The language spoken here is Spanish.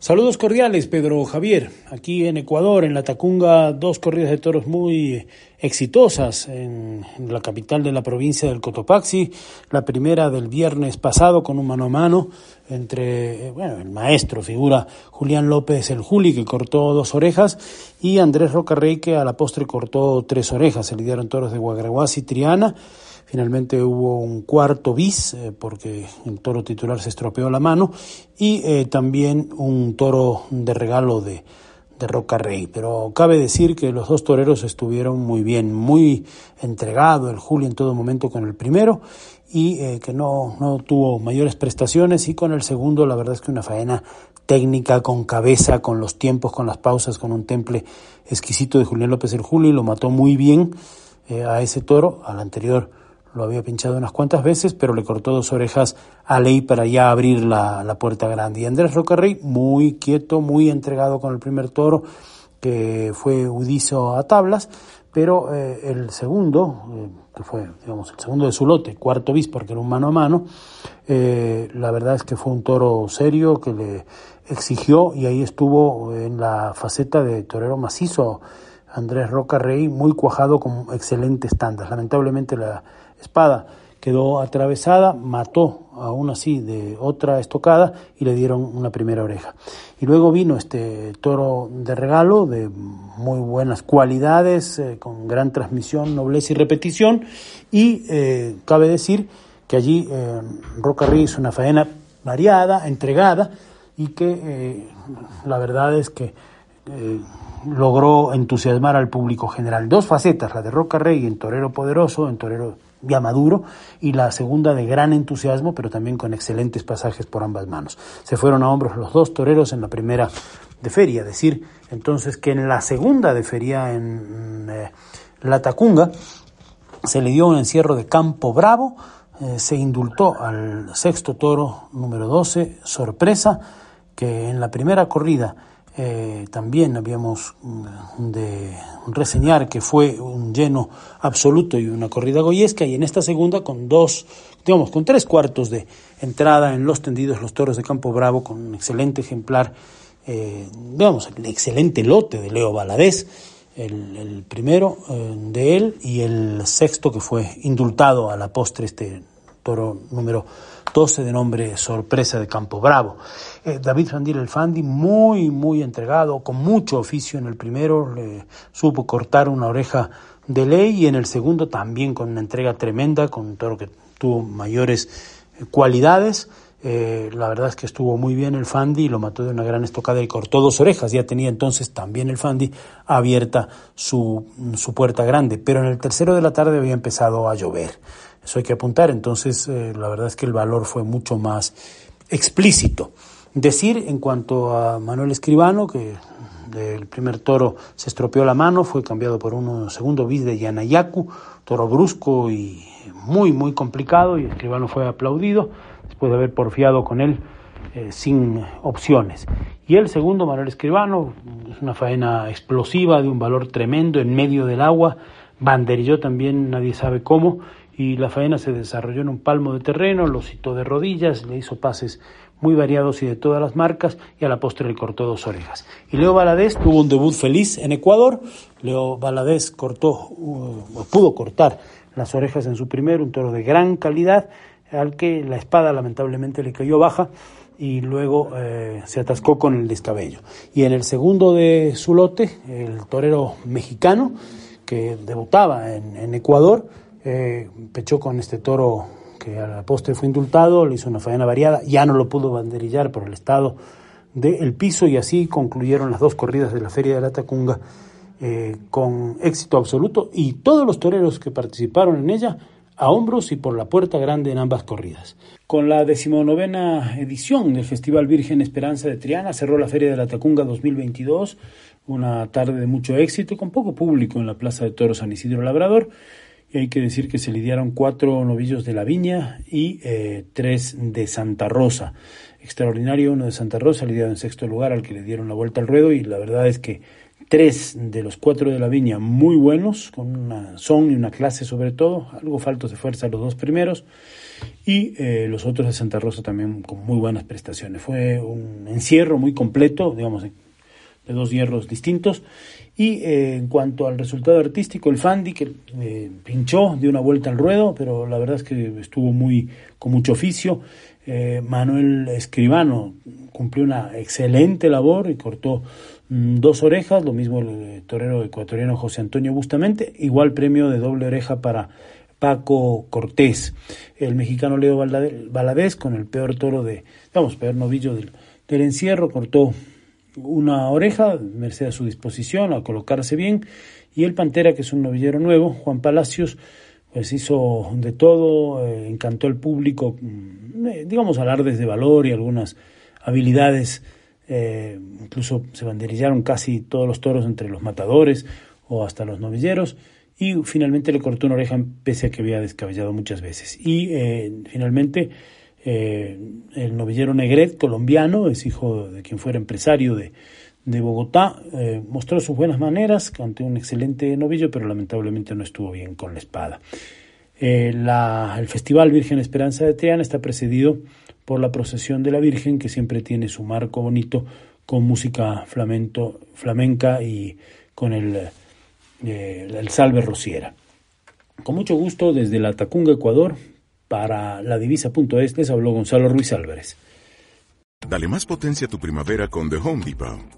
Saludos cordiales, Pedro Javier. Aquí en Ecuador, en la Tacunga, dos corridas de toros muy exitosas en, la capital de la provincia del Cotopaxi. La primera del viernes pasado con un mano a mano entre, bueno, el maestro, figura Julián López el Juli, que cortó dos orejas, y Andrés Rocarrey, que a la postre cortó tres orejas. Se lidiaron toros de Guagraguas y Triana. Finalmente hubo un cuarto bis, eh, porque el toro titular se estropeó la mano, y eh, también un toro de regalo de, de Roca Rey. Pero cabe decir que los dos toreros estuvieron muy bien, muy entregado el Julio en todo momento con el primero, y eh, que no, no tuvo mayores prestaciones, y con el segundo la verdad es que una faena técnica, con cabeza, con los tiempos, con las pausas, con un temple exquisito de Julián López el Julio, y lo mató muy bien a ese toro, al anterior lo había pinchado unas cuantas veces, pero le cortó dos orejas a Ley para ya abrir la, la puerta grande. Y Andrés Rocarrey, muy quieto, muy entregado con el primer toro, que fue Udizo a tablas, pero eh, el segundo, eh, que fue, digamos, el segundo de su lote, cuarto bis, porque era un mano a mano, eh, la verdad es que fue un toro serio que le exigió y ahí estuvo en la faceta de torero macizo Andrés Roca Rey, muy cuajado con excelentes tandas. Lamentablemente la espada quedó atravesada, mató aún así de otra estocada y le dieron una primera oreja. Y luego vino este toro de regalo de muy buenas cualidades, eh, con gran transmisión, nobleza y repetición. Y eh, cabe decir que allí eh, Roca Rey hizo una faena variada, entregada y que la verdad es que logró entusiasmar al público general. Dos facetas, la de Roca Rey en torero poderoso, en torero ya maduro, y la segunda de gran entusiasmo, pero también con excelentes pasajes por ambas manos. Se fueron a hombros los dos toreros en la primera de feria, decir entonces que en la segunda de feria en eh, La Tacunga se le dio un encierro de campo bravo, eh, se indultó al sexto toro número 12, sorpresa, que en la primera corrida eh, también habíamos mm, de reseñar que fue un lleno absoluto y una corrida goyesca y en esta segunda con dos, digamos, con tres cuartos de entrada en los tendidos los toros de Campo Bravo con un excelente ejemplar, eh, digamos, el excelente lote de Leo Valadez, el, primero eh, de él y el sexto que fue indultado a la postre este toro número 12 de nombre Sorpresa de Campo Bravo. Eh, David Fandil el Fandi, muy, muy entregado, con mucho oficio en el primero, le supo cortar una oreja de ley y en el segundo también con una entrega tremenda, con un toro que tuvo mayores eh, cualidades. Eh, la verdad es que estuvo muy bien el Fandi y lo mató de una gran estocada y cortó dos orejas. Ya tenía entonces también el Fandi abierta su, su puerta grande. Pero en el tercero de la tarde había empezado a llover. Eso hay que apuntar. Entonces, la verdad es que el valor fue mucho más explícito. Decir en cuanto a Manuel Escribano, que del primer toro se estropeó la mano, fue cambiado por un segundo bis de Yanayaku, toro brusco y muy, muy complicado, y Escribano fue aplaudido después de haber porfiado con él eh, sin opciones. Y el segundo, Manuel Escribano, es una faena explosiva de un valor tremendo en medio del agua, banderilló también, nadie sabe cómo, y la faena se desarrolló en un palmo de terreno, lo citó de rodillas, le hizo pases muy variados y de todas las marcas, y a la postre le cortó dos orejas. Y Leo Valadez tuvo un debut feliz en Ecuador. Leo Valadez cortó, uh, pudo cortar las orejas en su primer, un toro de gran calidad, al que la espada lamentablemente le cayó baja y luego eh, se atascó con el descabello. Y en el segundo de su lote, el torero mexicano, que debutaba en, Ecuador, eh, pechó con este toro que a la postre fue indultado, le hizo una faena variada, ya no lo pudo banderillar por el estado del piso y así concluyeron las dos corridas de la Feria de la Tacunga eh, con éxito absoluto y todos los toreros que participaron en ella a hombros y por la puerta grande en ambas corridas. Con la decimonovena edición del Festival Virgen Esperanza de Triana cerró la Feria de la Tacunga 2022, una tarde de mucho éxito con poco público en la Plaza de Toros San Isidro Labrador. Y hay que decir que se lidiaron cuatro novillos de la Viña y eh, tres de Santa Rosa. Extraordinario uno de Santa Rosa, lidiado en sexto lugar al que le dieron la vuelta al ruedo y la verdad es que tres de los cuatro de la viña muy buenos, con una son y una clase sobre todo, algo faltos de fuerza los dos primeros, y eh, los otros de Santa Rosa también con muy buenas prestaciones. Fue un encierro muy completo, digamos, de dos hierros distintos. Y eh, en cuanto al resultado artístico, el Fandi, que eh, pinchó, dio una vuelta al ruedo, pero la verdad es que estuvo muy con mucho oficio. Manuel Escribano cumplió una excelente labor y cortó dos orejas, lo mismo el eh, torero ecuatoriano José Antonio Bustamente, igual premio de doble oreja para Paco Cortés, el mexicano Leo Valadez con el peor toro de, vamos, peor novillo del, del encierro, cortó una oreja, merced a su disposición, a colocarse bien, y el Pantera, que es un novillero nuevo, Juan Palacios, pues hizo de todo, eh, encantó al público, mm, eh, digamos, alardes de valor y algunas habilidades eh, incluso se banderillaron casi todos los toros entre los matadores o hasta los novilleros, y finalmente le cortó una oreja pese a que había descabellado muchas veces. Y eh, finalmente eh, el novillero Negret, colombiano, es hijo de quien fuera empresario de, Bogotá, mostró sus buenas maneras, ante un excelente novillo, pero lamentablemente no estuvo bien con la espada. El Festival Virgen Esperanza de Triana está precedido por la procesión de la Virgen, que siempre tiene su marco bonito con música flamento, flamenca y con el, eh, el salve rociera. Con mucho gusto desde la Tacunga, Ecuador, para la divisa.es les habló Gonzalo Ruiz Álvarez. Dale más potencia a tu primavera con The Home Depot.